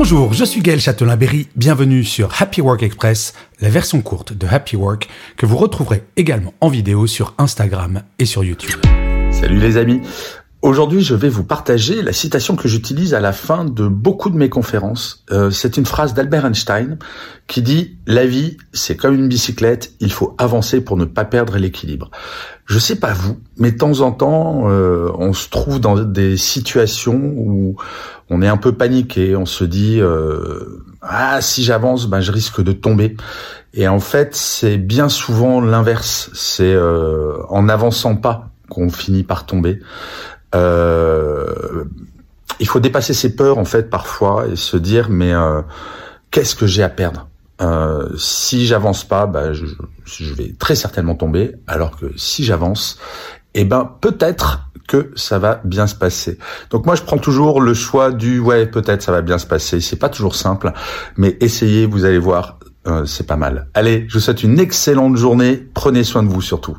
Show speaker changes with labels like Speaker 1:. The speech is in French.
Speaker 1: Bonjour, je suis Gaël Châtelain-Berry, bienvenue sur Happy Work Express, la version courte de Happy Work que vous retrouverez également en vidéo sur Instagram et sur YouTube.
Speaker 2: Salut les amis Aujourd'hui, je vais vous partager la citation que j'utilise à la fin de beaucoup de mes conférences. Euh, c'est une phrase d'Albert Einstein qui dit ⁇ La vie, c'est comme une bicyclette, il faut avancer pour ne pas perdre l'équilibre. ⁇ Je sais pas vous, mais de temps en temps, euh, on se trouve dans des situations où on est un peu paniqué, on se dit euh, ah si j'avance, ben je risque de tomber. Et en fait, c'est bien souvent l'inverse. C'est en n'avançant pas qu'on finit par tomber. Euh, il faut dépasser ses peurs en fait parfois et se dire mais euh, qu'est-ce que j'ai à perdre? Euh, Si j'avance pas, bah, je, je, vais très certainement tomber. Alors que si j'avance, eh ben peut-être que ça va bien se passer. Donc moi je prends toujours le choix du ouais peut-être ça va bien se passer. C'est pas toujours simple, mais essayez, vous allez voir, euh, c'est pas mal. Allez, je vous souhaite une excellente journée. Prenez soin de vous surtout.